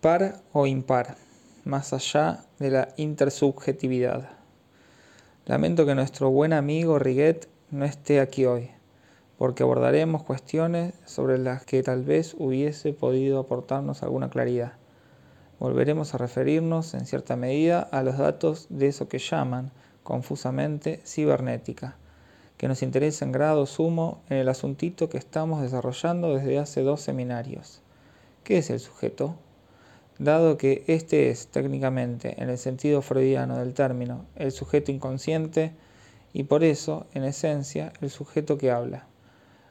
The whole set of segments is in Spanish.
par o impar, más allá de la intersubjetividad. Lamento que nuestro buen amigo Riguet no esté aquí hoy, porque abordaremos cuestiones sobre las que tal vez hubiese podido aportarnos alguna claridad. Volveremos a referirnos en cierta medida a los datos de eso que llaman, confusamente, cibernética, que nos interesa en grado sumo en el asuntito que estamos desarrollando desde hace dos seminarios. ¿Qué es el sujeto? Dado que este es técnicamente, en el sentido freudiano del término, el sujeto inconsciente y por eso, en esencia, el sujeto que habla.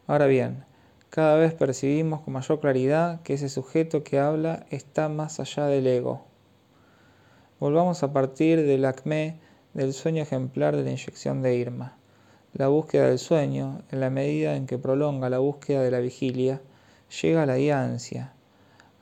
Ahora bien, cada vez percibimos con mayor claridad que ese sujeto que habla está más allá del ego. Volvamos a partir del acme del sueño ejemplar de la inyección de Irma. La búsqueda del sueño, en la medida en que prolonga la búsqueda de la vigilia, llega a la ansia,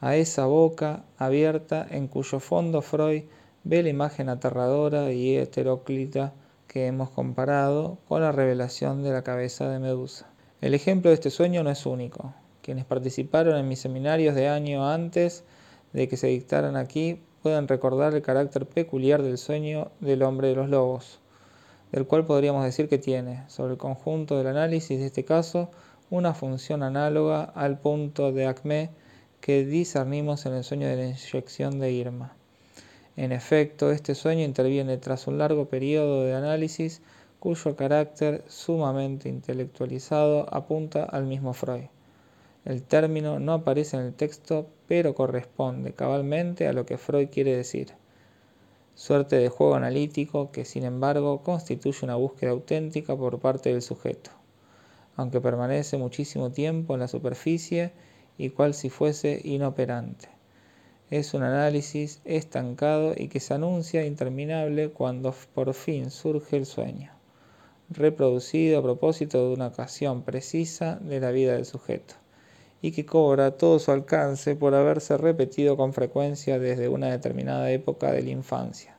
a esa boca abierta en cuyo fondo Freud ve la imagen aterradora y heteróclita que hemos comparado con la revelación de la cabeza de Medusa. El ejemplo de este sueño no es único. Quienes participaron en mis seminarios de año antes de que se dictaran aquí pueden recordar el carácter peculiar del sueño del hombre de los lobos, del cual podríamos decir que tiene, sobre el conjunto del análisis de este caso, una función análoga al punto de Acme que discernimos en el sueño de la inyección de Irma. En efecto, este sueño interviene tras un largo periodo de análisis cuyo carácter sumamente intelectualizado apunta al mismo Freud. El término no aparece en el texto, pero corresponde cabalmente a lo que Freud quiere decir. Suerte de juego analítico que, sin embargo, constituye una búsqueda auténtica por parte del sujeto, aunque permanece muchísimo tiempo en la superficie y cual si fuese inoperante. Es un análisis estancado y que se anuncia interminable cuando por fin surge el sueño, reproducido a propósito de una ocasión precisa de la vida del sujeto, y que cobra todo su alcance por haberse repetido con frecuencia desde una determinada época de la infancia.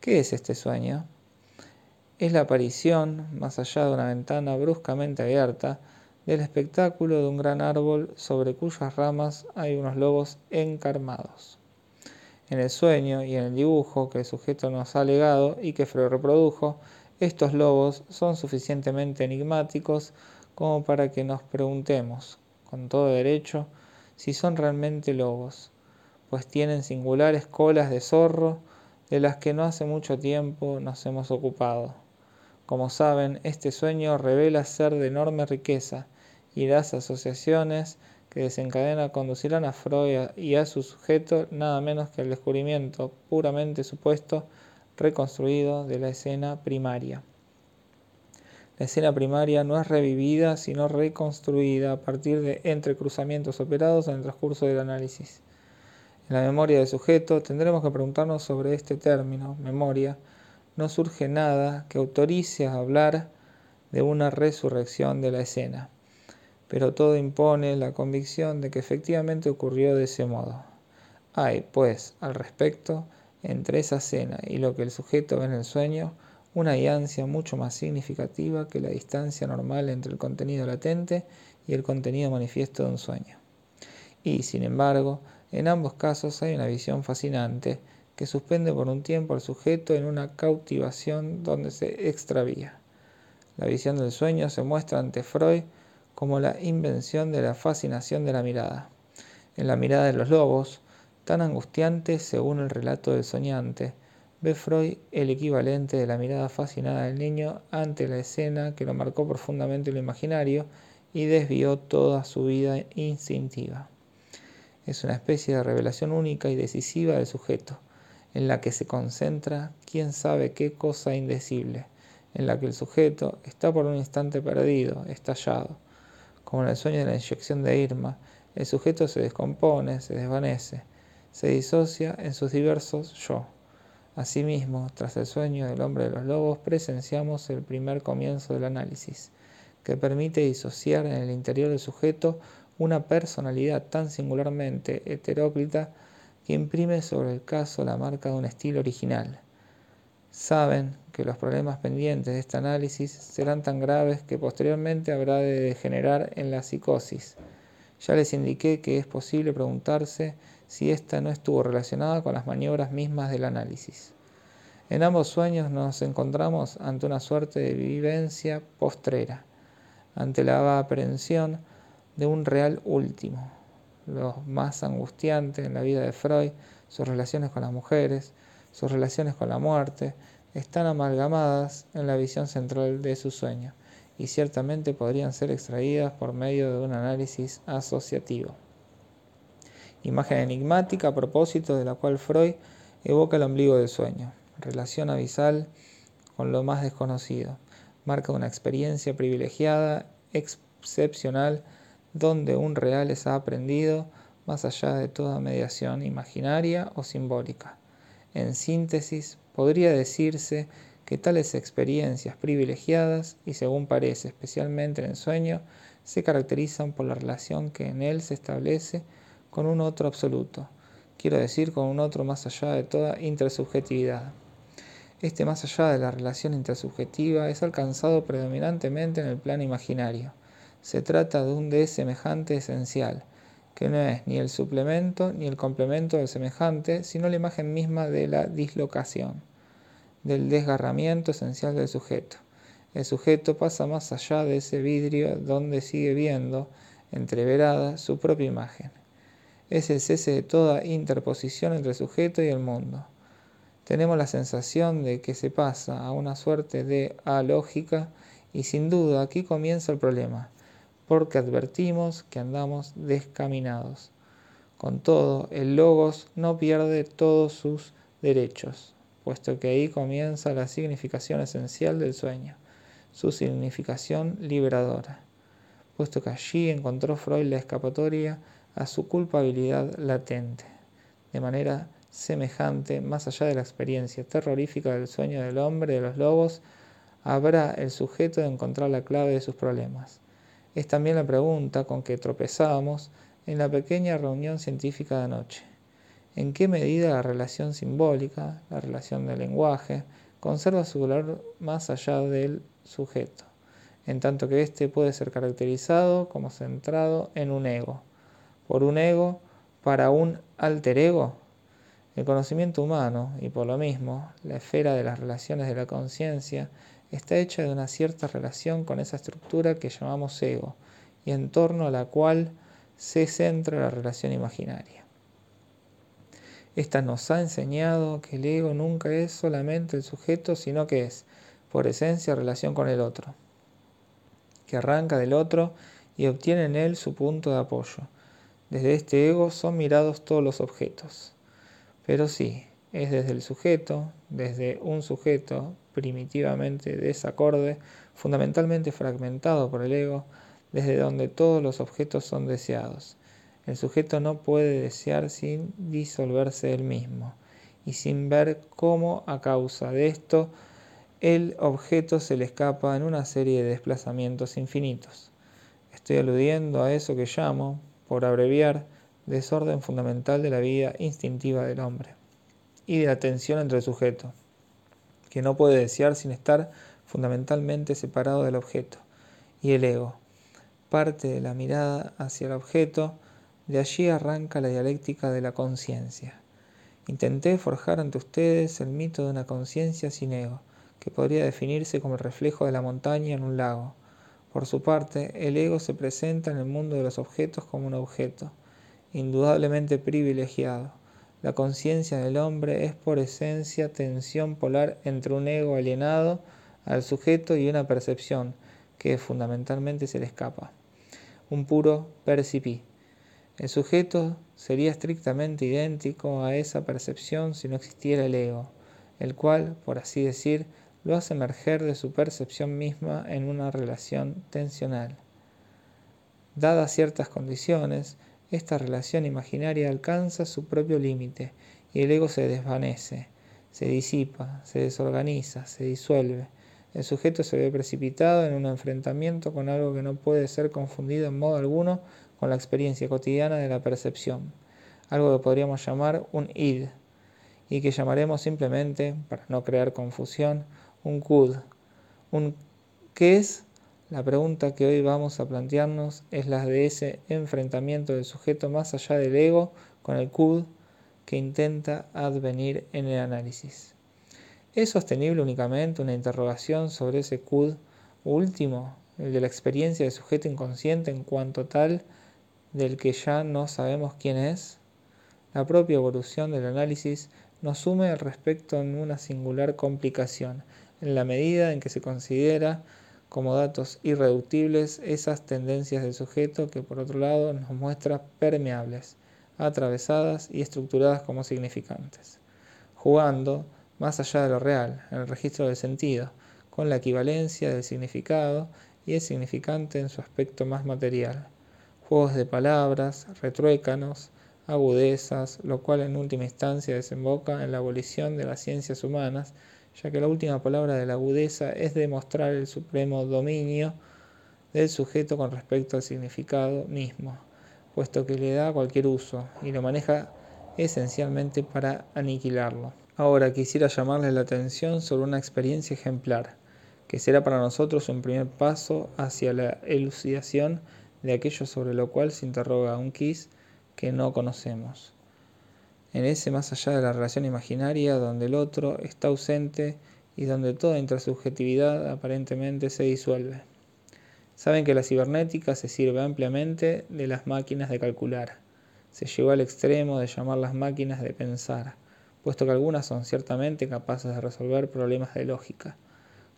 ¿Qué es este sueño? Es la aparición, más allá de una ventana bruscamente abierta, del espectáculo de un gran árbol sobre cuyas ramas hay unos lobos encarmados. En el sueño y en el dibujo que el sujeto nos ha legado y que Freud reprodujo, estos lobos son suficientemente enigmáticos como para que nos preguntemos, con todo derecho, si son realmente lobos, pues tienen singulares colas de zorro de las que no hace mucho tiempo nos hemos ocupado. Como saben, este sueño revela ser de enorme riqueza y las asociaciones que desencadena conducirán a Freud y a su sujeto nada menos que al descubrimiento puramente supuesto reconstruido de la escena primaria. La escena primaria no es revivida, sino reconstruida a partir de entrecruzamientos operados en el transcurso del análisis. En la memoria del sujeto tendremos que preguntarnos sobre este término, memoria. No surge nada que autorice a hablar de una resurrección de la escena pero todo impone la convicción de que efectivamente ocurrió de ese modo. Hay, pues, al respecto, entre esa escena y lo que el sujeto ve en el sueño, una distancia mucho más significativa que la distancia normal entre el contenido latente y el contenido manifiesto de un sueño. Y, sin embargo, en ambos casos hay una visión fascinante que suspende por un tiempo al sujeto en una cautivación donde se extravía. La visión del sueño se muestra ante Freud como la invención de la fascinación de la mirada. En la mirada de los lobos, tan angustiante según el relato del soñante, ve Freud el equivalente de la mirada fascinada del niño ante la escena que lo marcó profundamente lo imaginario y desvió toda su vida instintiva. Es una especie de revelación única y decisiva del sujeto, en la que se concentra quién sabe qué cosa indecible, en la que el sujeto está por un instante perdido, estallado, como en el sueño de la inyección de Irma, el sujeto se descompone, se desvanece, se disocia en sus diversos yo. Asimismo, tras el sueño del hombre de los lobos, presenciamos el primer comienzo del análisis, que permite disociar en el interior del sujeto una personalidad tan singularmente heteróclita que imprime sobre el caso la marca de un estilo original. Saben que los problemas pendientes de este análisis serán tan graves que posteriormente habrá de degenerar en la psicosis, Ya les indiqué que es posible preguntarse si ésta no estuvo relacionada con las maniobras mismas del análisis. En ambos sueños nos encontramos ante una suerte de vivencia postrera, ante la aprehensión de un real último. Lo más angustiante en la vida de Freud, sus relaciones con las mujeres, sus relaciones con la muerte, están amalgamadas en la visión central de su sueño y ciertamente podrían ser extraídas por medio de un análisis asociativo. Imagen enigmática a propósito de la cual Freud evoca el ombligo del sueño, relación abisal con lo más desconocido, marca una experiencia privilegiada, excepcional, donde un real es aprendido más allá de toda mediación imaginaria o simbólica. En síntesis, podría decirse que tales experiencias privilegiadas, y según parece especialmente en sueño, se caracterizan por la relación que en él se establece con un otro absoluto, quiero decir con un otro más allá de toda intersubjetividad. Este más allá de la relación intersubjetiva es alcanzado predominantemente en el plano imaginario. Se trata de un de semejante esencial, que no es ni el suplemento ni el complemento del semejante, sino la imagen misma de la dislocación del desgarramiento esencial del sujeto. El sujeto pasa más allá de ese vidrio donde sigue viendo, entreverada, su propia imagen. Es el cese de toda interposición entre el sujeto y el mundo. Tenemos la sensación de que se pasa a una suerte de alógica y sin duda aquí comienza el problema, porque advertimos que andamos descaminados. Con todo, el logos no pierde todos sus derechos puesto que ahí comienza la significación esencial del sueño, su significación liberadora, puesto que allí encontró Freud la escapatoria a su culpabilidad latente, de manera semejante, más allá de la experiencia terrorífica del sueño del hombre de los lobos, habrá el sujeto de encontrar la clave de sus problemas. Es también la pregunta con que tropezamos en la pequeña reunión científica de anoche. En qué medida la relación simbólica, la relación del lenguaje, conserva su valor más allá del sujeto, en tanto que éste puede ser caracterizado como centrado en un ego. Por un ego, para un alter ego, el conocimiento humano, y por lo mismo, la esfera de las relaciones de la conciencia, está hecha de una cierta relación con esa estructura que llamamos ego, y en torno a la cual se centra la relación imaginaria. Esta nos ha enseñado que el ego nunca es solamente el sujeto, sino que es, por esencia, relación con el otro, que arranca del otro y obtiene en él su punto de apoyo. Desde este ego son mirados todos los objetos. Pero sí, es desde el sujeto, desde un sujeto primitivamente desacorde, fundamentalmente fragmentado por el ego, desde donde todos los objetos son deseados el sujeto no puede desear sin disolverse él mismo y sin ver cómo a causa de esto el objeto se le escapa en una serie de desplazamientos infinitos. Estoy aludiendo a eso que llamo, por abreviar, desorden fundamental de la vida instintiva del hombre y de la tensión entre el sujeto, que no puede desear sin estar fundamentalmente separado del objeto, y el ego, parte de la mirada hacia el objeto, de allí arranca la dialéctica de la conciencia. Intenté forjar ante ustedes el mito de una conciencia sin ego, que podría definirse como el reflejo de la montaña en un lago. Por su parte, el ego se presenta en el mundo de los objetos como un objeto, indudablemente privilegiado. La conciencia del hombre es por esencia tensión polar entre un ego alienado al sujeto y una percepción que fundamentalmente se le escapa. Un puro percipí. El sujeto sería estrictamente idéntico a esa percepción si no existiera el ego, el cual, por así decir, lo hace emerger de su percepción misma en una relación tensional. Dadas ciertas condiciones, esta relación imaginaria alcanza su propio límite y el ego se desvanece, se disipa, se desorganiza, se disuelve. El sujeto se ve precipitado en un enfrentamiento con algo que no puede ser confundido en modo alguno con la experiencia cotidiana de la percepción, algo que podríamos llamar un id, y que llamaremos simplemente, para no crear confusión, un kud, un que es La pregunta que hoy vamos a plantearnos es la de ese enfrentamiento del sujeto más allá del ego con el CUD que intenta advenir en el análisis. ¿Es sostenible únicamente una interrogación sobre ese CUD último, el de la experiencia del sujeto inconsciente en cuanto tal del que ya no sabemos quién es? La propia evolución del análisis nos sume al respecto en una singular complicación, en la medida en que se considera como datos irreductibles esas tendencias del sujeto que por otro lado nos muestra permeables, atravesadas y estructuradas como significantes, jugando más allá de lo real, en el registro del sentido, con la equivalencia del significado y el significante en su aspecto más material, juegos de palabras, retruécanos, agudezas, lo cual en última instancia desemboca en la abolición de las ciencias humanas ya que la última palabra de la agudeza es demostrar el supremo dominio del sujeto con respecto al significado mismo, puesto que le da cualquier uso y lo maneja esencialmente para aniquilarlo. Ahora quisiera llamarles la atención sobre una experiencia ejemplar, que será para nosotros un primer paso hacia la elucidación de aquello sobre lo cual se interroga un quiz que no conocemos en ese más allá de la relación imaginaria donde el otro está ausente y donde toda intrasubjetividad aparentemente se disuelve. Saben que la cibernética se sirve ampliamente de las máquinas de calcular. Se llegó al extremo de llamar las máquinas de pensar, puesto que algunas son ciertamente capaces de resolver problemas de lógica.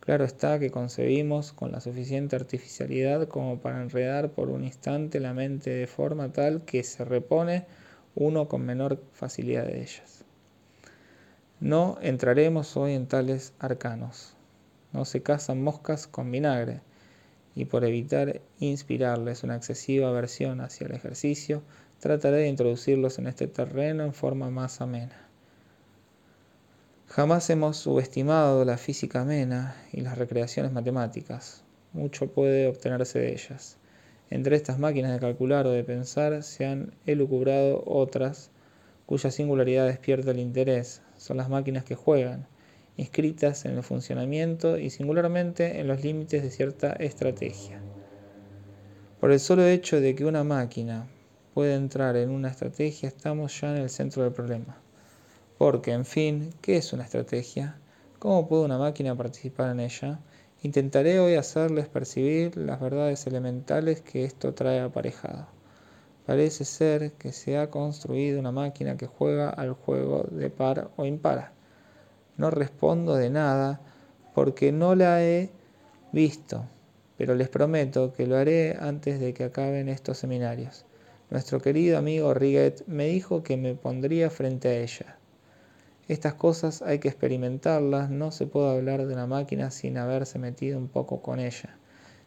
Claro está que concebimos con la suficiente artificialidad como para enredar por un instante la mente de forma tal que se repone uno con menor facilidad de ellas. No entraremos hoy en tales arcanos. No se cazan moscas con vinagre, y por evitar inspirarles una excesiva aversión hacia el ejercicio, trataré de introducirlos en este terreno en forma más amena. Jamás hemos subestimado la física amena y las recreaciones matemáticas. Mucho puede obtenerse de ellas. Entre estas máquinas de calcular o de pensar se han elucubrado otras cuya singularidad despierta el interés. Son las máquinas que juegan, inscritas en el funcionamiento y singularmente en los límites de cierta estrategia. Por el solo hecho de que una máquina puede entrar en una estrategia, estamos ya en el centro del problema. Porque, en fin, ¿qué es una estrategia? ¿Cómo puede una máquina participar en ella? Intentaré hoy hacerles percibir las verdades elementales que esto trae aparejado. Parece ser que se ha construido una máquina que juega al juego de par o impar. No respondo de nada porque no la he visto, pero les prometo que lo haré antes de que acaben estos seminarios. Nuestro querido amigo Riguet me dijo que me pondría frente a ella. Estas cosas hay que experimentarlas, no se puede hablar de una máquina sin haberse metido un poco con ella,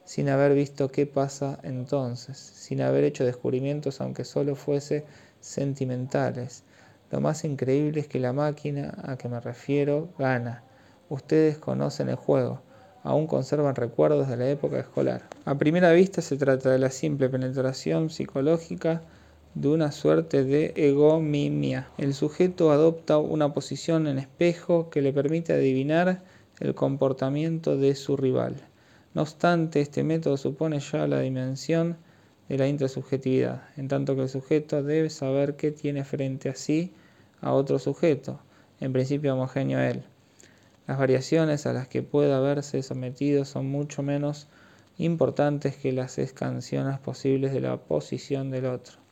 sin haber visto qué pasa entonces, sin haber hecho descubrimientos aunque solo fuese sentimentales. Lo más increíble es que la máquina a que me refiero gana. Ustedes conocen el juego, aún conservan recuerdos de la época escolar. A primera vista se trata de la simple penetración psicológica de una suerte de egomimia. El sujeto adopta una posición en espejo que le permite adivinar el comportamiento de su rival. No obstante, este método supone ya la dimensión de la intrasubjetividad, en tanto que el sujeto debe saber que tiene frente a sí a otro sujeto, en principio homogéneo a él. Las variaciones a las que pueda haberse sometido son mucho menos importantes que las escanciones posibles de la posición del otro.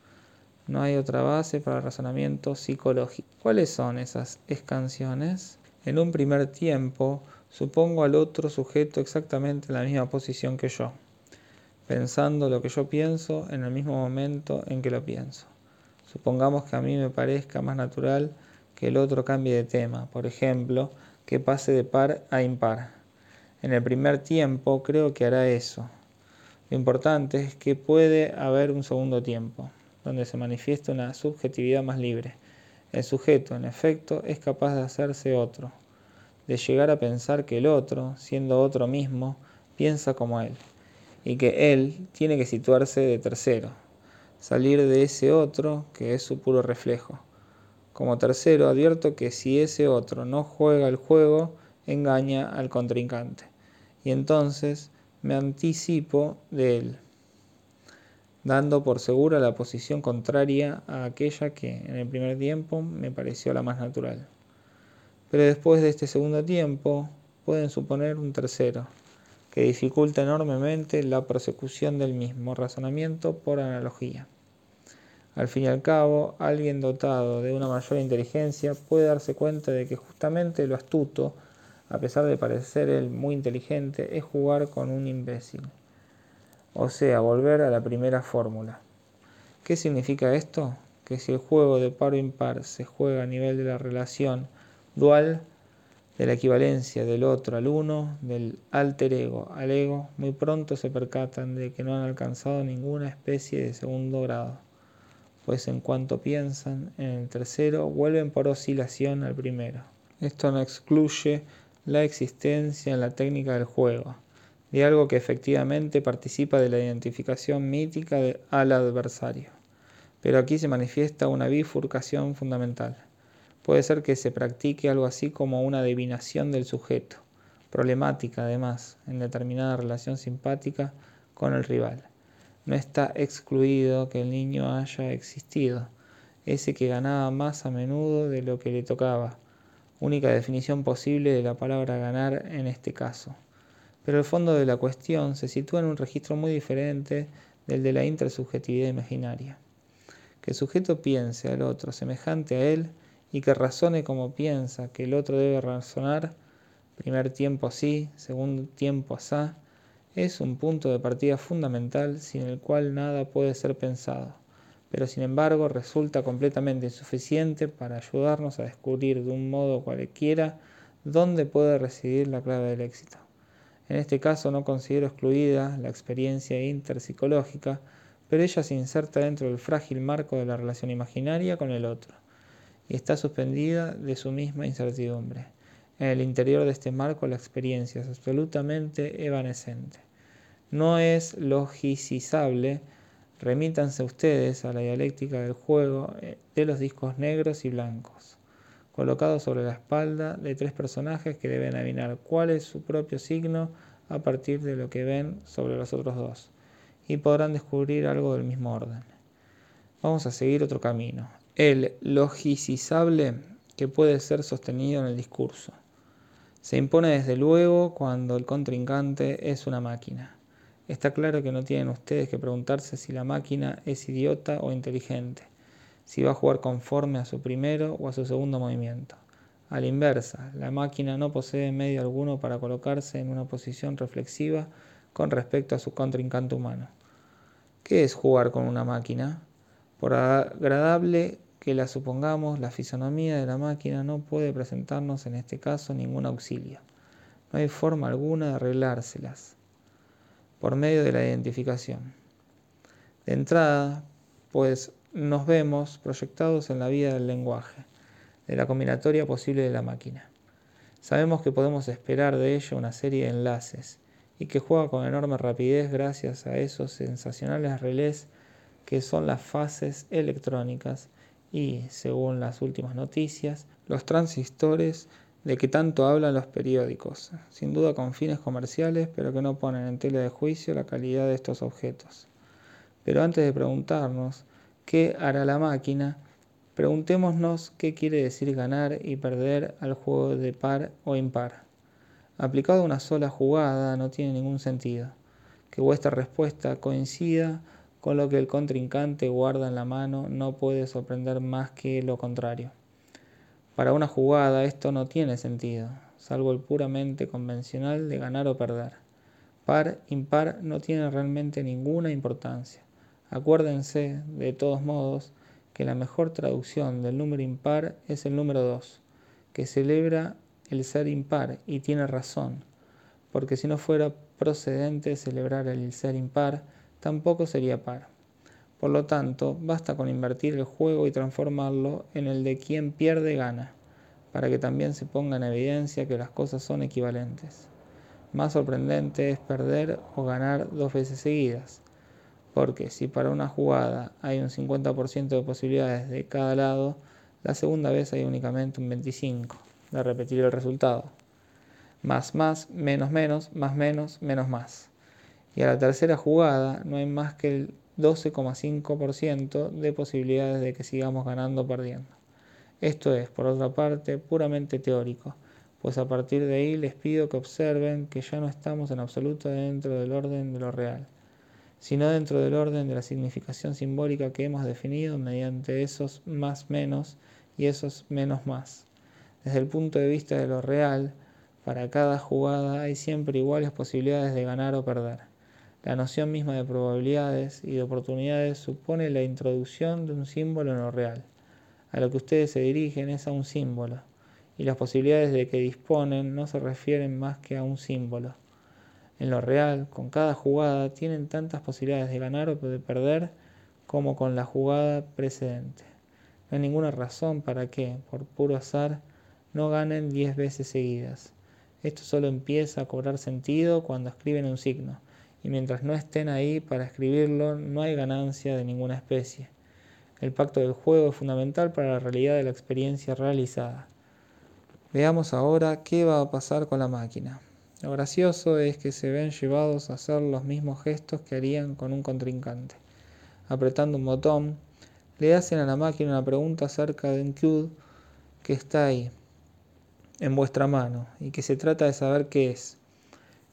No hay otra base para el razonamiento psicológico. ¿Cuáles son esas escanciones? En un primer tiempo, supongo al otro sujeto exactamente en la misma posición que yo, pensando lo que yo pienso en el mismo momento en que lo pienso. Supongamos que a mí me parezca más natural que el otro cambie de tema, por ejemplo, que pase de par a impar. En el primer tiempo creo que hará eso. Lo importante es que puede haber un segundo tiempo donde se manifiesta una subjetividad más libre. El sujeto, en efecto, es capaz de hacerse otro, de llegar a pensar que el otro, siendo otro mismo, piensa como él, y que él tiene que situarse de tercero, salir de ese otro que es su puro reflejo. Como tercero, advierto que si ese otro no juega el juego, engaña al contrincante, y entonces me anticipo de él, dando por segura la posición contraria a aquella que en el primer tiempo me pareció la más natural. Pero después de este segundo tiempo pueden suponer un tercero, que dificulta enormemente la prosecución del mismo razonamiento por analogía. Al fin y al cabo, alguien dotado de una mayor inteligencia puede darse cuenta de que justamente lo astuto, a pesar de parecer él muy inteligente, es jugar con un imbécil. O sea, volver a la primera fórmula. ¿Qué significa esto? Que si el juego de par o impar se juega a nivel de la relación dual, de la equivalencia del otro al uno, del alter ego al ego, muy pronto se percatan de que no han alcanzado ninguna especie de segundo grado, pues en cuanto piensan en el tercero vuelven por oscilación al primero. Esto no excluye la existencia en la técnica del juego, de algo que efectivamente participa de la identificación mítica al adversario. Pero aquí se manifiesta una bifurcación fundamental. Puede ser que se practique algo así como una adivinación del sujeto, problemática además, en determinada relación simpática con el rival. No está excluido que el niño haya existido, ese que ganaba más a menudo de lo que le tocaba, única definición posible de la palabra ganar en este caso. Pero el fondo de la cuestión se sitúa en un registro muy diferente del de la intersubjetividad imaginaria. Que el sujeto piense al otro semejante a él y que razone como piensa que el otro debe razonar, primer tiempo así, segundo tiempo asá, es un punto de partida fundamental sin el cual nada puede ser pensado, pero sin embargo resulta completamente insuficiente para ayudarnos a descubrir de un modo cualquiera dónde puede residir la clave del éxito. En este caso no considero excluida la experiencia interpsicológica, pero ella se inserta dentro del frágil marco de la relación imaginaria con el otro y está suspendida de su misma incertidumbre. En el interior de este marco la experiencia es absolutamente evanescente. No es logicizable, remítanse ustedes a la dialéctica del juego eh, de los discos negros y blancos, colocados sobre la espalda de tres personajes que deben adivinar cuál es su propio signo a partir de lo que ven sobre los otros dos, y podrán descubrir algo del mismo orden. Vamos a seguir otro camino, el logicizable que puede ser sostenido en el discurso. Se impone desde luego cuando el contrincante es una máquina. Está claro que no tienen ustedes que preguntarse si la máquina es idiota o inteligente, si va a jugar conforme a su primero o a su segundo movimiento. A la inversa, la máquina no posee medio alguno para colocarse en una posición reflexiva con respecto a su contrincante humano. ¿Qué es jugar con una máquina? Por agradable que la supongamos, la fisonomía de la máquina no puede presentarnos en este caso ningún auxilio. No hay forma alguna de arreglárselas por medio de la identificación. De entrada, pues nos vemos proyectados en la vida del lenguaje, de la combinatoria posible de la máquina. Sabemos que podemos esperar de ella una serie de enlaces y que juega con enorme rapidez gracias a esos sensacionales relés que son las fases electrónicas y, según las últimas noticias, los transistores de que tanto hablan los periódicos, sin duda con fines comerciales, pero que no ponen en tela de juicio la calidad de estos objetos. Pero antes de preguntarnos qué hará la máquina, preguntémonos qué quiere decir ganar y perder al juego de par o impar. Aplicado a una sola jugada no tiene ningún sentido. Que vuestra respuesta coincida con lo que el contrincante guarda en la mano no puede sorprender más que lo contrario. Para una jugada esto no tiene sentido, salvo el puramente convencional de ganar o perder. Par, impar no tiene realmente ninguna importancia. Acuérdense, de todos modos, que la mejor traducción del número impar es el número 2, que celebra el ser impar y tiene razón, porque si no fuera procedente celebrar el ser impar, tampoco sería par. Por lo tanto, basta con invertir el juego y transformarlo en el de quien pierde gana, para que también se ponga en evidencia que las cosas son equivalentes. Más sorprendente es perder o ganar dos veces seguidas, porque si para una jugada hay un 50% de posibilidades de cada lado, la segunda vez hay únicamente un 25% de repetir el resultado. Más más, menos menos, más menos, menos más. y a la tercera jugada no hay más que el 12,5% de posibilidades de que sigamos ganando o perdiendo. Esto es, por otra parte, puramente teórico, pues a partir de ahí les pido que observen que ya no estamos en absoluto dentro del orden de lo real, sino dentro del orden de la significación simbólica que hemos definido mediante esos más menos y esos menos más. Desde el punto de vista de lo real, para cada jugada hay siempre iguales posibilidades de ganar o perder. La noción misma de probabilidades y de oportunidades supone la introducción de un símbolo en lo real. A lo que ustedes se dirigen es a un símbolo, y las posibilidades de que disponen no se refieren más que a un símbolo. En lo real, con cada jugada tienen tantas posibilidades de ganar o de perder como con la jugada precedente. No hay ninguna razón para que, por puro azar, no ganen 10 veces seguidas. Esto solo empieza a cobrar sentido cuando escriben un signo y mientras no estén ahí para escribirlo no hay ganancia de ninguna especie. El pacto del juego es fundamental para la realidad de la experiencia realizada. Veamos ahora qué va a pasar con la máquina. Lo gracioso es que se ven llevados a hacer los mismos gestos que harían con un contrincante. Apretando un botón, le hacen a la máquina una pregunta acerca de un cube que está ahí, en vuestra mano, y que se trata de saber qué es.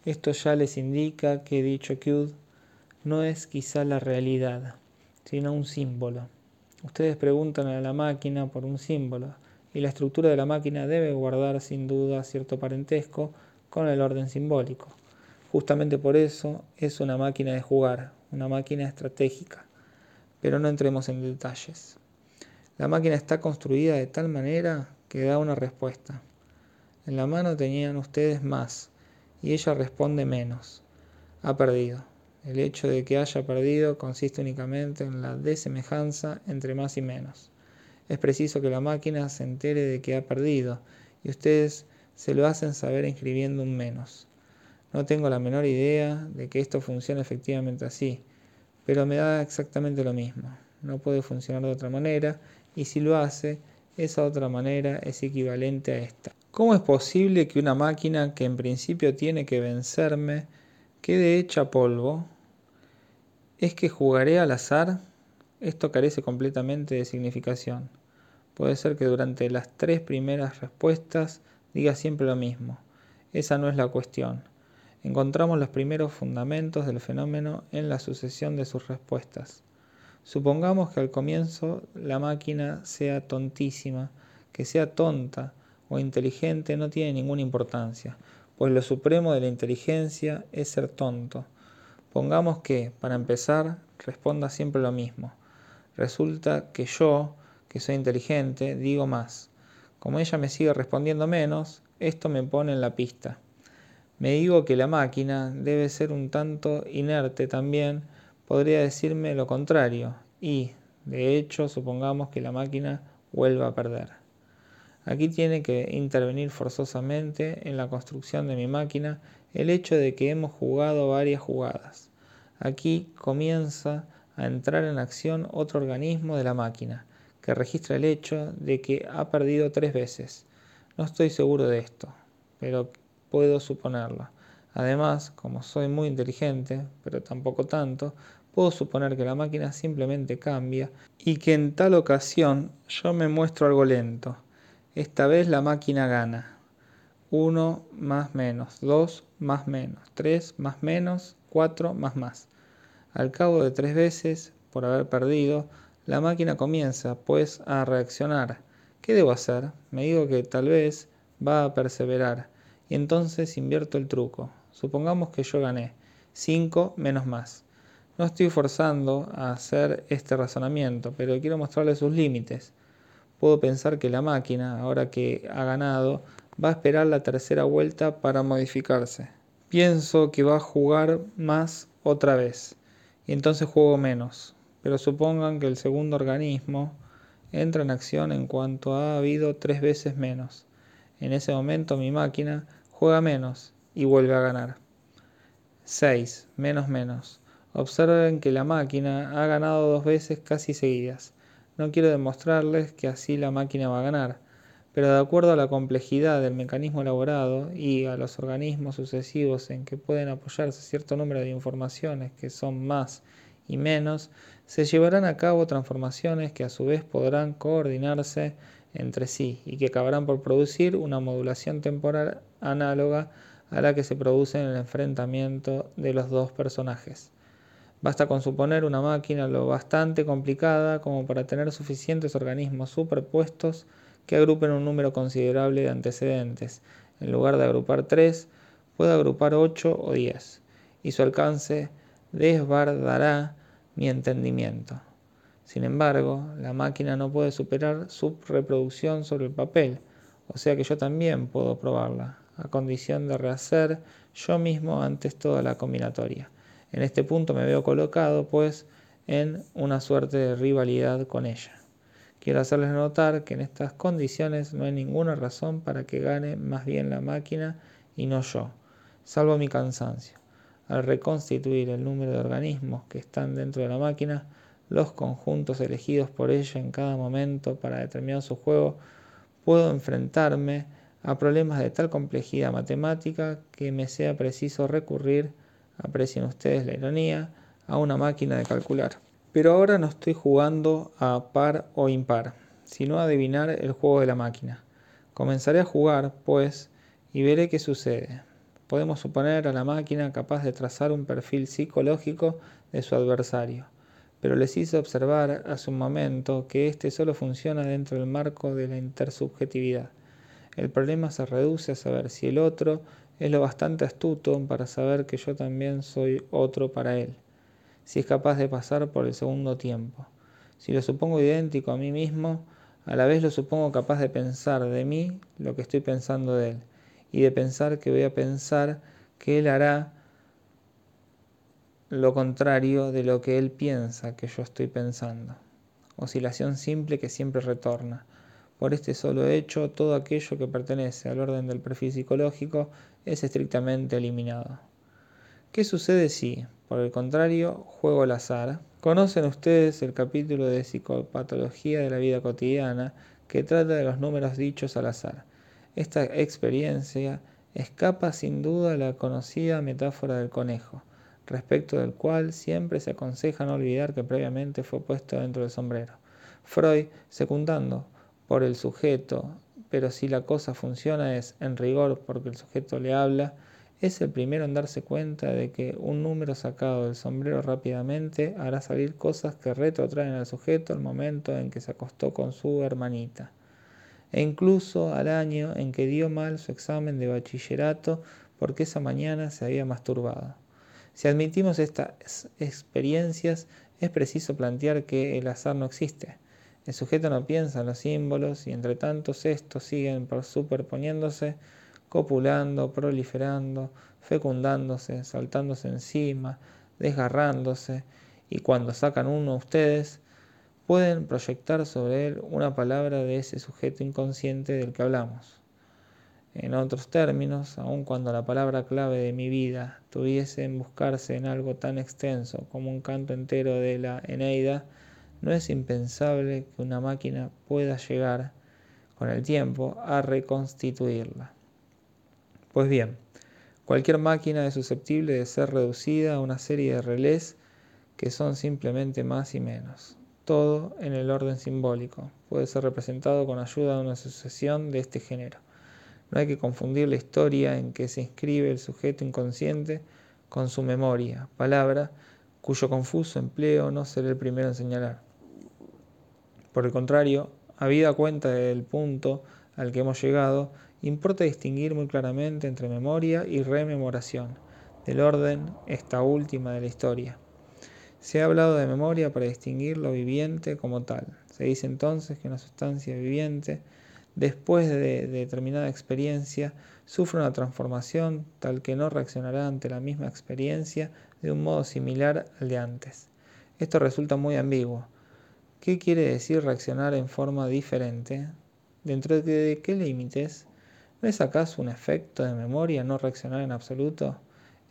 Esto ya les indica que dicho CUD no es quizá la realidad, sino un símbolo. Ustedes preguntan a la máquina por un símbolo y la estructura de la máquina debe guardar sin duda cierto parentesco con el orden simbólico. Justamente por eso es una máquina de jugar, una máquina estratégica. Pero no entremos en detalles. La máquina está construida de tal manera que da una respuesta. En la mano tenían ustedes más, y ella responde menos. Ha perdido. El hecho de que haya perdido consiste únicamente en la desemejanza entre más y menos. Es preciso que la máquina se entere de que ha perdido y ustedes se lo hacen saber escribiendo un menos. No tengo la menor idea de que esto funcione efectivamente así, pero me da exactamente lo mismo. No puede funcionar de otra manera y si lo hace, esa otra manera es equivalente a esta. ¿Cómo es posible que una máquina que en principio tiene que vencerme quede hecha polvo? ¿Es que jugaré al azar? Esto carece completamente de significación. Puede ser que durante las tres primeras respuestas diga siempre lo mismo. Esa no es la cuestión. Encontramos los primeros fundamentos del fenómeno en la sucesión de sus respuestas. Supongamos que al comienzo la máquina sea tontísima, que sea tonta, o inteligente no tiene ninguna importancia, pues lo supremo de la inteligencia es ser tonto. Pongamos que, para empezar, responda siempre lo mismo. Resulta que yo, que soy inteligente, digo más. Como ella me sigue respondiendo menos, esto me pone en la pista. Me digo que la máquina debe ser un tanto inerte también, podría decirme lo contrario, y, de hecho, supongamos que la máquina vuelva a perder. Aquí tiene que intervenir forzosamente en la construcción de mi máquina el hecho de que hemos jugado varias jugadas. Aquí comienza a entrar en acción otro organismo de la máquina, que registra el hecho de que ha perdido tres veces. No estoy seguro de esto, pero puedo suponerlo. Además, como soy muy inteligente, pero tampoco tanto, puedo suponer que la máquina simplemente cambia y que en tal ocasión yo me muestro algo lento esta vez la máquina gana. 1 más menos, 2 más menos, 3 más menos, 4 más más. Al cabo de tres veces, por haber perdido, la máquina comienza, pues, a reaccionar. ¿Qué debo hacer? Me digo que tal vez va a perseverar. Y entonces invierto el truco. Supongamos que yo gané. 5 menos más. No estoy forzando a hacer este razonamiento, pero quiero mostrarle sus límites puedo pensar que la máquina, ahora que ha ganado, va a esperar la tercera vuelta para modificarse. Pienso que va a jugar más otra vez y entonces juego menos, pero supongan que el segundo organismo entra en acción en cuanto ha habido tres veces menos. En ese momento mi máquina juega menos y vuelve a ganar. 6. Menos menos. Observen que la máquina ha ganado dos veces casi seguidas. No quiero demostrarles que así la máquina va a ganar, pero de acuerdo a la complejidad del mecanismo elaborado y a los organismos sucesivos en que pueden apoyarse cierto número de informaciones que son más y menos, se llevarán a cabo transformaciones que a su vez podrán coordinarse entre sí y que acabarán por producir una modulación temporal análoga a la que se produce en el enfrentamiento de los dos personajes. Basta con suponer una máquina lo bastante complicada como para tener suficientes organismos superpuestos que agrupen un número considerable de antecedentes. En lugar de agrupar tres, puede agrupar ocho o diez, y su alcance desbardará mi entendimiento. Sin embargo, la máquina no puede superar su reproducción sobre el papel, o sea que yo también puedo probarla, a condición de rehacer yo mismo antes toda la combinatoria. En este punto me veo colocado, pues, en una suerte de rivalidad con ella. Quiero hacerles notar que en estas condiciones no hay ninguna razón para que gane más bien la máquina y no yo, salvo mi cansancio. Al reconstituir el número de organismos que están dentro de la máquina, los conjuntos elegidos por ella en cada momento para determinar su juego, puedo enfrentarme a problemas de tal complejidad matemática que me sea preciso recurrir, aprecien ustedes la ironía, a una máquina de calcular. Pero ahora no estoy jugando a par o impar, sino a adivinar el juego de la máquina. Comenzaré a jugar, pues, y veré qué sucede. Podemos suponer a la máquina capaz de trazar un perfil psicológico de su adversario, pero les hice observar hace un momento que éste solo funciona dentro del marco de la intersubjetividad. El problema se reduce a saber si el otro es lo bastante astuto para saber que yo también soy otro para él si es capaz de pasar por el segundo tiempo. Si lo supongo idéntico a mí mismo, a la vez lo supongo capaz de pensar de mí lo que estoy pensando de él, y de pensar que voy a pensar que él hará lo contrario de lo que él piensa que yo estoy pensando. Oscilación simple que siempre retorna. Por este solo hecho, todo aquello que pertenece al orden del perfil psicológico es estrictamente eliminado. ¿Qué sucede si, por el contrario, juego al azar? Conocen ustedes el capítulo de psicopatología de la vida cotidiana que trata de los números dichos al azar. Esta experiencia escapa sin duda a la conocida metáfora del conejo, respecto del cual siempre se aconseja no olvidar que previamente fue puesto dentro del sombrero. Freud, secundando por el sujeto, pero si la cosa funciona es, en rigor, porque el sujeto le habla, es el primero en darse cuenta de que un número sacado del sombrero rápidamente hará salir cosas que retrotraen al sujeto al momento en que se acostó con su hermanita, e incluso al año en que dio mal su examen de bachillerato porque esa mañana se había masturbado. Si admitimos estas experiencias, es preciso plantear que el azar no existe. El sujeto no piensa en los símbolos y entre tantos estos siguen superponiéndose copulando, proliferando, fecundándose, saltándose encima, desgarrándose, y cuando sacan uno ustedes, pueden proyectar sobre él una palabra de ese sujeto inconsciente del que hablamos. En otros términos, aun cuando la palabra clave de mi vida tuviese en buscarse en algo tan extenso como un canto entero de la Eneida, no es impensable que una máquina pueda llegar, con el tiempo, a reconstituirla. Pues bien, cualquier máquina es susceptible de ser reducida a una serie de relés que son simplemente más y menos. Todo en el orden simbólico puede ser representado con ayuda de una sucesión de este género. No hay que confundir la historia en que se inscribe el sujeto inconsciente con su memoria, palabra cuyo confuso empleo no seré el primero en señalar. Por el contrario, habida cuenta del punto al que hemos llegado, importa distinguir muy claramente entre memoria y rememoración, del orden esta última de la historia. Se ha hablado de memoria para distinguir lo viviente como tal. Se dice entonces que una sustancia viviente, después de determinada experiencia, sufre una transformación tal que no reaccionará ante la misma experiencia de un modo similar al de antes. Esto resulta muy ambiguo. ¿Qué quiere decir reaccionar en forma diferente? ¿Dentro de qué límites? ¿No es acaso un efecto de memoria no reaccionar en absoluto?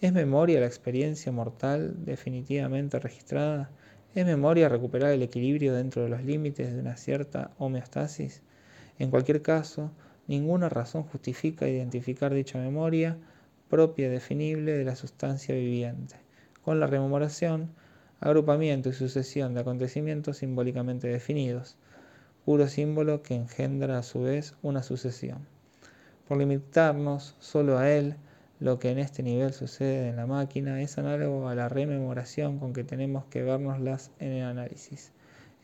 ¿Es memoria la experiencia mortal definitivamente registrada? ¿Es memoria recuperar el equilibrio dentro de los límites de una cierta homeostasis? En cualquier caso, ninguna razón justifica identificar dicha memoria propia definible de la sustancia viviente, con la rememoración, agrupamiento y sucesión de acontecimientos simbólicamente definidos, puro símbolo que engendra a su vez una sucesión. Por limitarnos solo a él, lo que en este nivel sucede en la máquina es análogo a la rememoración con que tenemos que vernoslas en el análisis.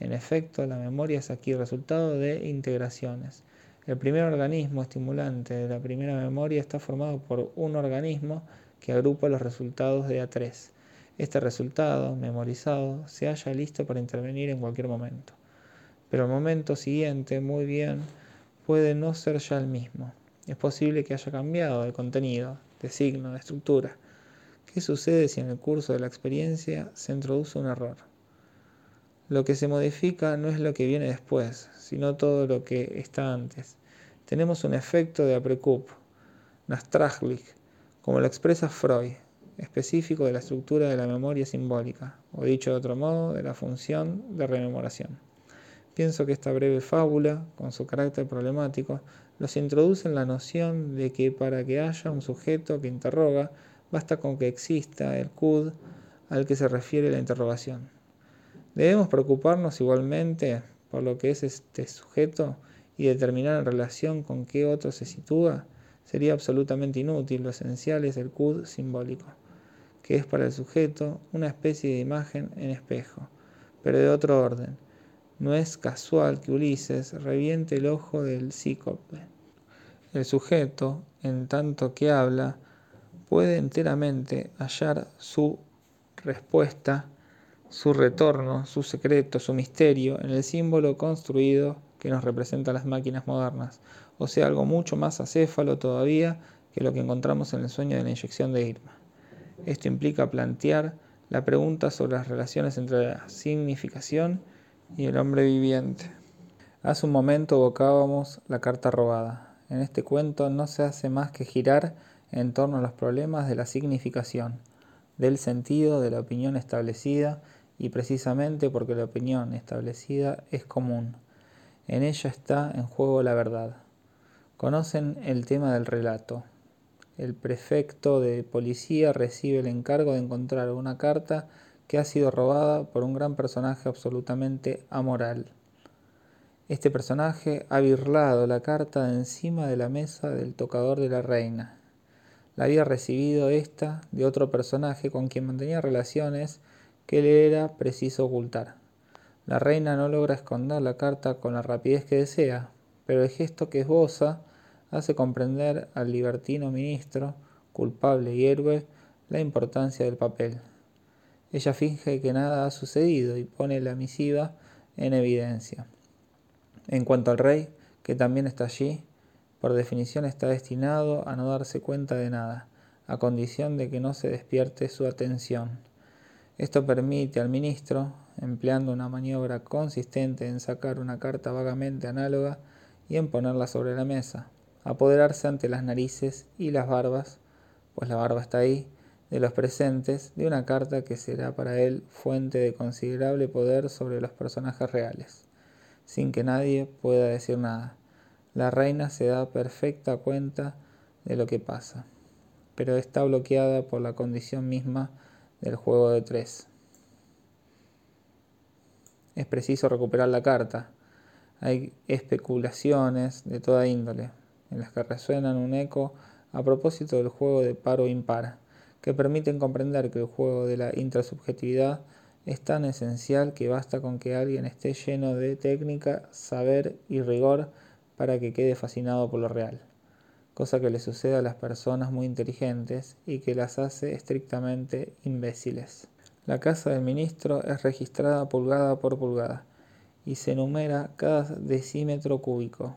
En efecto, la memoria es aquí resultado de integraciones. El primer organismo estimulante de la primera memoria está formado por un organismo que agrupa los resultados de A3. Este resultado, memorizado, se halla listo para intervenir en cualquier momento. Pero el momento siguiente, muy bien, puede no ser ya el mismo. Es posible que haya cambiado de contenido, de signo, de estructura. ¿Qué sucede si en el curso de la experiencia se introduce un error? Lo que se modifica no es lo que viene después, sino todo lo que está antes. Tenemos un efecto de Aprekup, Nastrachlik, como lo expresa Freud, específico de la estructura de la memoria simbólica, o dicho de otro modo, de la función de rememoración. Pienso que esta breve fábula, con su carácter problemático, los introduce en la noción de que para que haya un sujeto que interroga, basta con que exista el CUD al que se refiere la interrogación. Debemos preocuparnos igualmente por lo que es este sujeto y determinar en relación con qué otro se sitúa. Sería absolutamente inútil, lo esencial es el CUD simbólico, que es para el sujeto una especie de imagen en espejo, pero de otro orden no es casual que Ulises reviente el ojo del cíclope. El sujeto, en tanto que habla, puede enteramente hallar su respuesta, su retorno, su secreto, su misterio en el símbolo construido que nos representa las máquinas modernas, o sea, algo mucho más acéfalo todavía que lo que encontramos en el sueño de la inyección de Irma. Esto implica plantear la pregunta sobre las relaciones entre la significación y el hombre viviente. Hace un momento evocábamos la carta robada. En este cuento no se hace más que girar en torno a los problemas de la significación, del sentido de la opinión establecida y precisamente porque la opinión establecida es común. En ella está en juego la verdad. Conocen el tema del relato. El prefecto de policía recibe el encargo de encontrar una carta que ha sido robada por un gran personaje absolutamente amoral. Este personaje ha birlado la carta de encima de la mesa del tocador de la reina. La había recibido esta de otro personaje con quien mantenía relaciones que le era preciso ocultar. La reina no logra esconder la carta con la rapidez que desea, pero el gesto que esboza hace comprender al libertino ministro, culpable y héroe, la importancia del papel. Ella finge que nada ha sucedido y pone la misiva en evidencia. En cuanto al rey, que también está allí, por definición está destinado a no darse cuenta de nada, a condición de que no se despierte su atención. Esto permite al ministro, empleando una maniobra consistente en sacar una carta vagamente análoga y en ponerla sobre la mesa, apoderarse ante las narices y las barbas, pues la barba está ahí, de los presentes de una carta que será para él fuente de considerable poder sobre los personajes reales, sin que nadie pueda decir nada. La reina se da perfecta cuenta de lo que pasa, pero está bloqueada por la condición misma del juego de tres. Es preciso recuperar la carta. Hay especulaciones de toda índole, en las que resuenan un eco a propósito del juego de paro impar que permiten comprender que el juego de la intrasubjetividad es tan esencial que basta con que alguien esté lleno de técnica, saber y rigor para que quede fascinado por lo real, cosa que le sucede a las personas muy inteligentes y que las hace estrictamente imbéciles. La casa del ministro es registrada pulgada por pulgada y se enumera cada decímetro cúbico.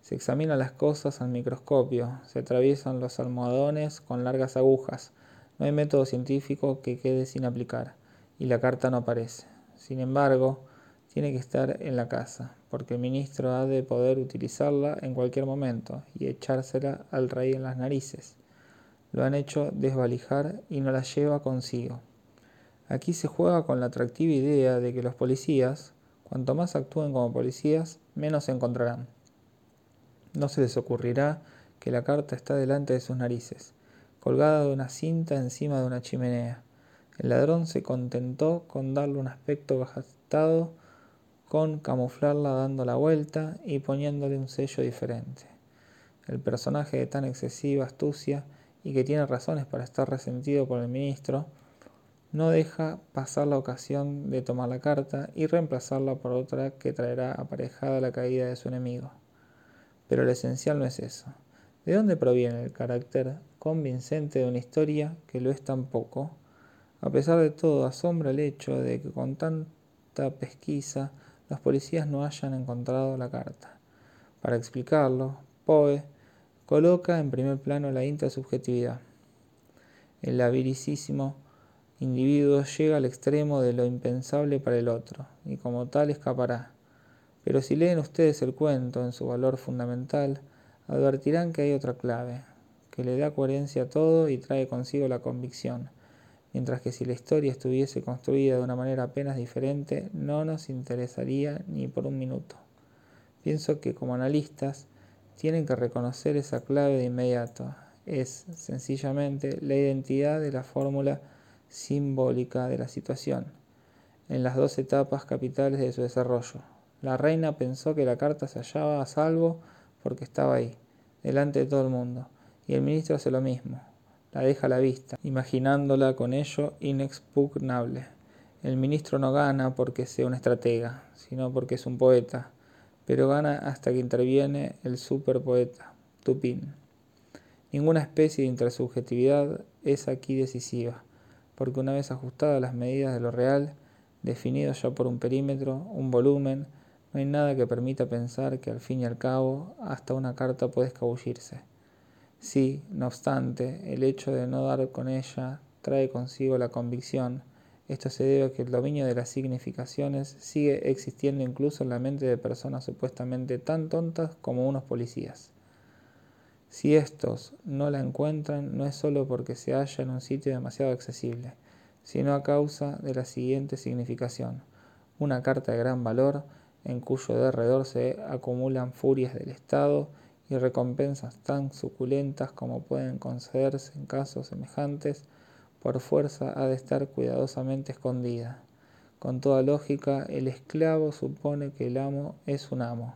Se examinan las cosas al microscopio, se atraviesan los almohadones con largas agujas, no hay método científico que quede sin aplicar y la carta no aparece. Sin embargo, tiene que estar en la casa, porque el ministro ha de poder utilizarla en cualquier momento y echársela al rey en las narices. Lo han hecho desvalijar y no la lleva consigo. Aquí se juega con la atractiva idea de que los policías, cuanto más actúen como policías, menos se encontrarán. No se les ocurrirá que la carta está delante de sus narices, colgada de una cinta encima de una chimenea. El ladrón se contentó con darle un aspecto gastado, con camuflarla dando la vuelta y poniéndole un sello diferente. El personaje de tan excesiva astucia y que tiene razones para estar resentido por el ministro, no deja pasar la ocasión de tomar la carta y reemplazarla por otra que traerá aparejada la caída de su enemigo. Pero lo esencial no es eso. ¿De dónde proviene el carácter convincente de una historia que lo es tan poco? A pesar de todo, asombra el hecho de que con tanta pesquisa los policías no hayan encontrado la carta. Para explicarlo, Poe coloca en primer plano la intrasubjetividad. El laviricísimo individuo llega al extremo de lo impensable para el otro, y como tal escapará. Pero si leen ustedes el cuento en su valor fundamental, advertirán que hay otra clave, que le da coherencia a todo y trae consigo la convicción, mientras que si la historia estuviese construida de una manera apenas diferente, no nos interesaría ni por un minuto. Pienso que como analistas tienen que reconocer esa clave de inmediato. Es sencillamente la identidad de la fórmula simbólica de la situación, en las dos etapas capitales de su desarrollo. La reina pensó que la carta se hallaba a salvo porque estaba ahí, delante de todo el mundo, y el ministro hace lo mismo, la deja a la vista, imaginándola con ello inexpugnable. El ministro no gana porque sea un estratega, sino porque es un poeta, pero gana hasta que interviene el superpoeta, Tupín. Ninguna especie de intersubjetividad es aquí decisiva, porque una vez ajustadas las medidas de lo real, definido ya por un perímetro, un volumen, no hay nada que permita pensar que al fin y al cabo hasta una carta puede escabullirse. Sí, no obstante, el hecho de no dar con ella trae consigo la convicción, esto se debe a que el dominio de las significaciones sigue existiendo incluso en la mente de personas supuestamente tan tontas como unos policías. Si estos no la encuentran, no es solo porque se halla en un sitio demasiado accesible, sino a causa de la siguiente significación. Una carta de gran valor en cuyo derredor se acumulan furias del Estado y recompensas tan suculentas como pueden concederse en casos semejantes, por fuerza ha de estar cuidadosamente escondida. Con toda lógica, el esclavo supone que el amo es un amo,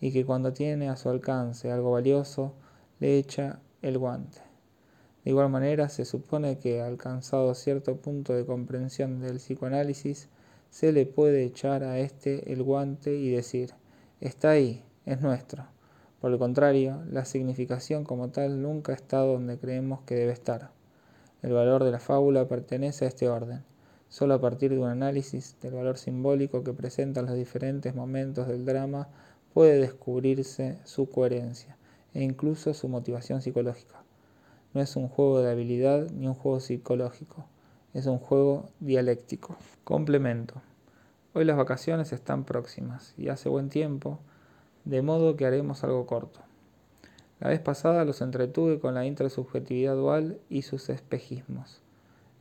y que cuando tiene a su alcance algo valioso, le echa el guante. De igual manera, se supone que, alcanzado cierto punto de comprensión del psicoanálisis, se le puede echar a éste el guante y decir, está ahí, es nuestro. Por el contrario, la significación como tal nunca está donde creemos que debe estar. El valor de la fábula pertenece a este orden. Solo a partir de un análisis del valor simbólico que presentan los diferentes momentos del drama puede descubrirse su coherencia e incluso su motivación psicológica. No es un juego de habilidad ni un juego psicológico es un juego dialéctico. Complemento. Hoy las vacaciones están próximas y hace buen tiempo, de modo que haremos algo corto. La vez pasada los entretuve con la intrasubjetividad dual y sus espejismos.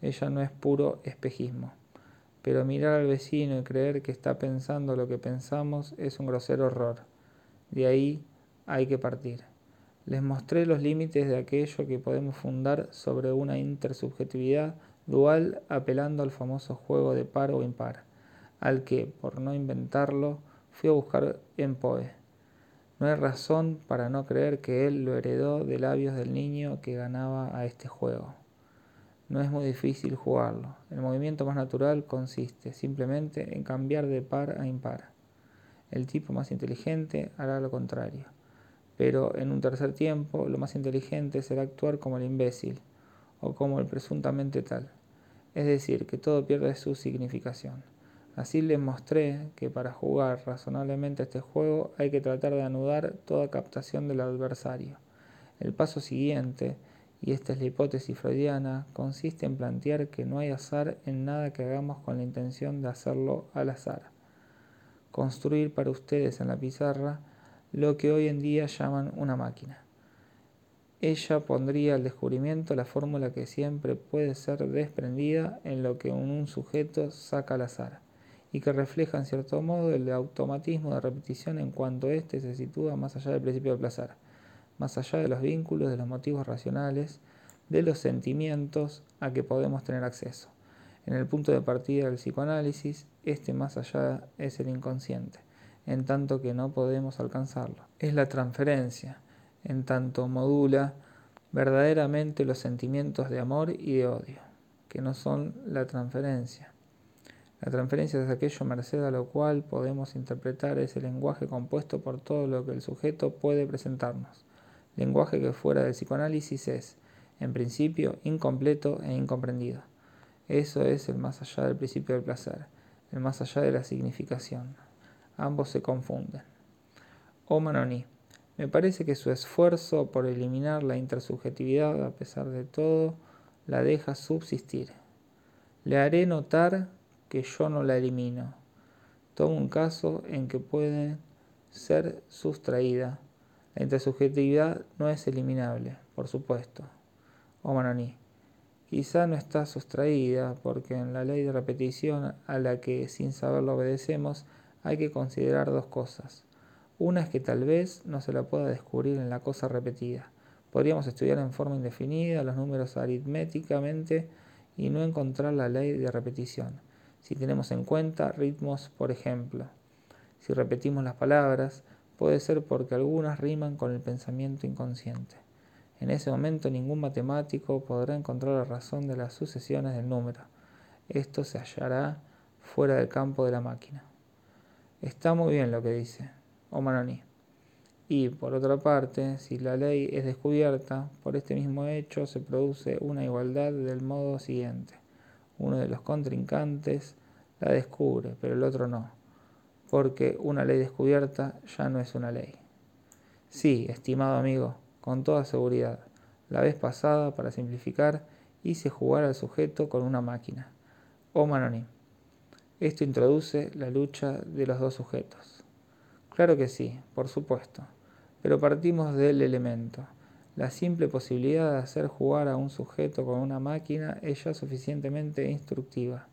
Ella no es puro espejismo, pero mirar al vecino y creer que está pensando lo que pensamos es un grosero error. De ahí hay que partir. Les mostré los límites de aquello que podemos fundar sobre una intersubjetividad dual apelando al famoso juego de par o impar, al que, por no inventarlo, fui a buscar en Poe. No hay razón para no creer que él lo heredó de labios del niño que ganaba a este juego. No es muy difícil jugarlo. El movimiento más natural consiste simplemente en cambiar de par a impar. El tipo más inteligente hará lo contrario. Pero en un tercer tiempo, lo más inteligente será actuar como el imbécil, o como el presuntamente tal. Es decir, que todo pierde su significación. Así les mostré que para jugar razonablemente este juego hay que tratar de anudar toda captación del adversario. El paso siguiente, y esta es la hipótesis freudiana, consiste en plantear que no hay azar en nada que hagamos con la intención de hacerlo al azar. Construir para ustedes en la pizarra lo que hoy en día llaman una máquina. Ella pondría al descubrimiento la fórmula que siempre puede ser desprendida en lo que un sujeto saca al azar, y que refleja en cierto modo el automatismo de repetición en cuanto éste se sitúa más allá del principio del placer, más allá de los vínculos, de los motivos racionales, de los sentimientos a que podemos tener acceso. En el punto de partida del psicoanálisis, este más allá es el inconsciente, en tanto que no podemos alcanzarlo. Es la transferencia, en tanto modula verdaderamente los sentimientos de amor y de odio, que no son la transferencia. La transferencia es aquello merced a lo cual podemos interpretar ese lenguaje compuesto por todo lo que el sujeto puede presentarnos. Lenguaje que fuera del psicoanálisis es, en principio, incompleto e incomprendido. Eso es el más allá del principio del placer, el más allá de la significación. Ambos se confunden. O Manoni. Me parece que su esfuerzo por eliminar la intersubjetividad, a pesar de todo, la deja subsistir. Le haré notar que yo no la elimino. Tomo un caso en que puede ser sustraída. La intersubjetividad no es eliminable, por supuesto. O Manoni. Quizá no está sustraída porque en la ley de repetición a la que sin saberlo obedecemos hay que considerar dos cosas. Una es que tal vez no se la pueda descubrir en la cosa repetida. Podríamos estudiar en forma indefinida los números aritméticamente y no encontrar la ley de repetición. Si tenemos en cuenta ritmos, por ejemplo. Si repetimos las palabras, puede ser porque algunas riman con el pensamiento inconsciente. En ese momento ningún matemático podrá encontrar la razón de las sucesiones del número. Esto se hallará fuera del campo de la máquina. Está muy bien lo que dice Omanoni. Y por otra parte, si la ley es descubierta, por este mismo hecho se produce una igualdad del modo siguiente. Uno de los contrincantes la descubre, pero el otro no, porque una ley descubierta ya no es una ley. Sí, estimado amigo, con toda seguridad. La vez pasada, para simplificar, hice jugar al sujeto con una máquina. O Manoní. Esto introduce la lucha de los dos sujetos. Claro que sí, por supuesto, pero partimos del elemento. La simple posibilidad de hacer jugar a un sujeto con una máquina es ya suficientemente instructiva.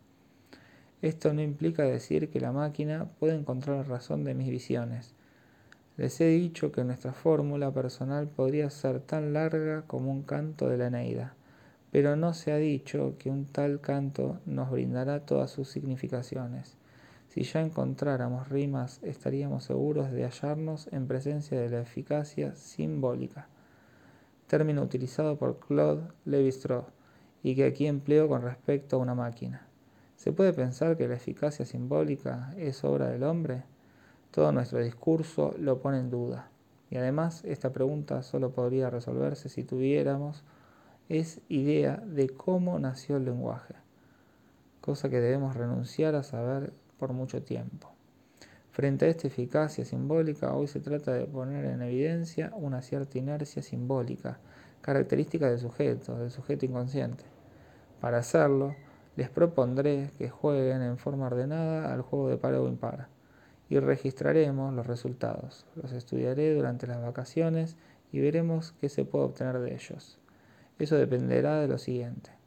Esto no implica decir que la máquina puede encontrar la razón de mis visiones, les he dicho que nuestra fórmula personal podría ser tan larga como un canto de la Eneida, pero no se ha dicho que un tal canto nos brindará todas sus significaciones. Si ya encontráramos rimas, estaríamos seguros de hallarnos en presencia de la eficacia simbólica, término utilizado por Claude Lévi-Strauss y que aquí empleo con respecto a una máquina. ¿Se puede pensar que la eficacia simbólica es obra del hombre? Todo nuestro discurso lo pone en duda. Y además esta pregunta solo podría resolverse si tuviéramos es idea de cómo nació el lenguaje, cosa que debemos renunciar a saber por mucho tiempo. Frente a esta eficacia simbólica, hoy se trata de poner en evidencia una cierta inercia simbólica, característica del sujeto, del sujeto inconsciente. Para hacerlo, les propondré que jueguen en forma ordenada al juego de par o impar y registraremos los resultados. Los estudiaré durante las vacaciones y veremos qué se puede obtener de ellos. Eso dependerá de lo siguiente.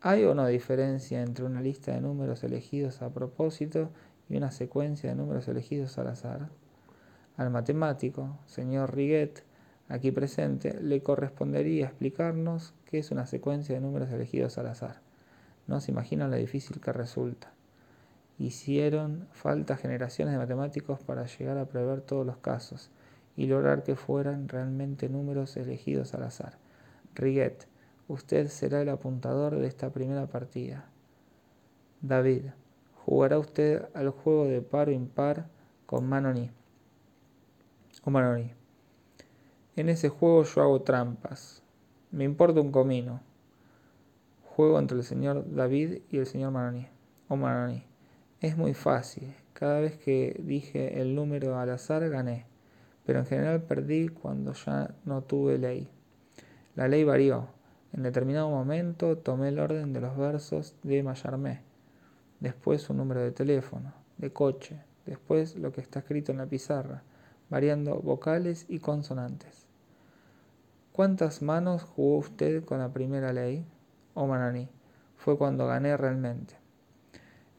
¿Hay o no diferencia entre una lista de números elegidos a propósito y una secuencia de números elegidos al azar? Al matemático, señor Riguet, aquí presente, le correspondería explicarnos qué es una secuencia de números elegidos al azar. No se imaginan lo difícil que resulta. Hicieron falta generaciones de matemáticos para llegar a prever todos los casos y lograr que fueran realmente números elegidos al azar. Riguet, usted será el apuntador de esta primera partida. David, jugará usted al juego de par o impar con Manoni. O Manoni. En ese juego yo hago trampas. Me importa un comino. Juego entre el señor David y el señor Manoni. O Manoni. Es muy fácil. Cada vez que dije el número al azar gané, pero en general perdí cuando ya no tuve ley. La ley varió. En determinado momento tomé el orden de los versos de Mallarmé, después un número de teléfono, de coche, después lo que está escrito en la pizarra, variando vocales y consonantes. ¿Cuántas manos jugó usted con la primera ley? Oh Manani, fue cuando gané realmente.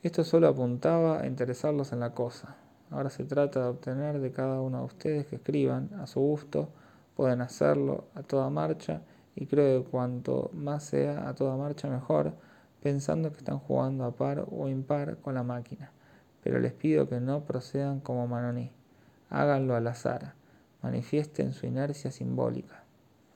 Esto solo apuntaba a interesarlos en la cosa. Ahora se trata de obtener de cada uno de ustedes que escriban a su gusto. Pueden hacerlo a toda marcha y creo que cuanto más sea a toda marcha mejor, pensando que están jugando a par o impar con la máquina. Pero les pido que no procedan como Manoní. Háganlo al azar. Manifiesten su inercia simbólica.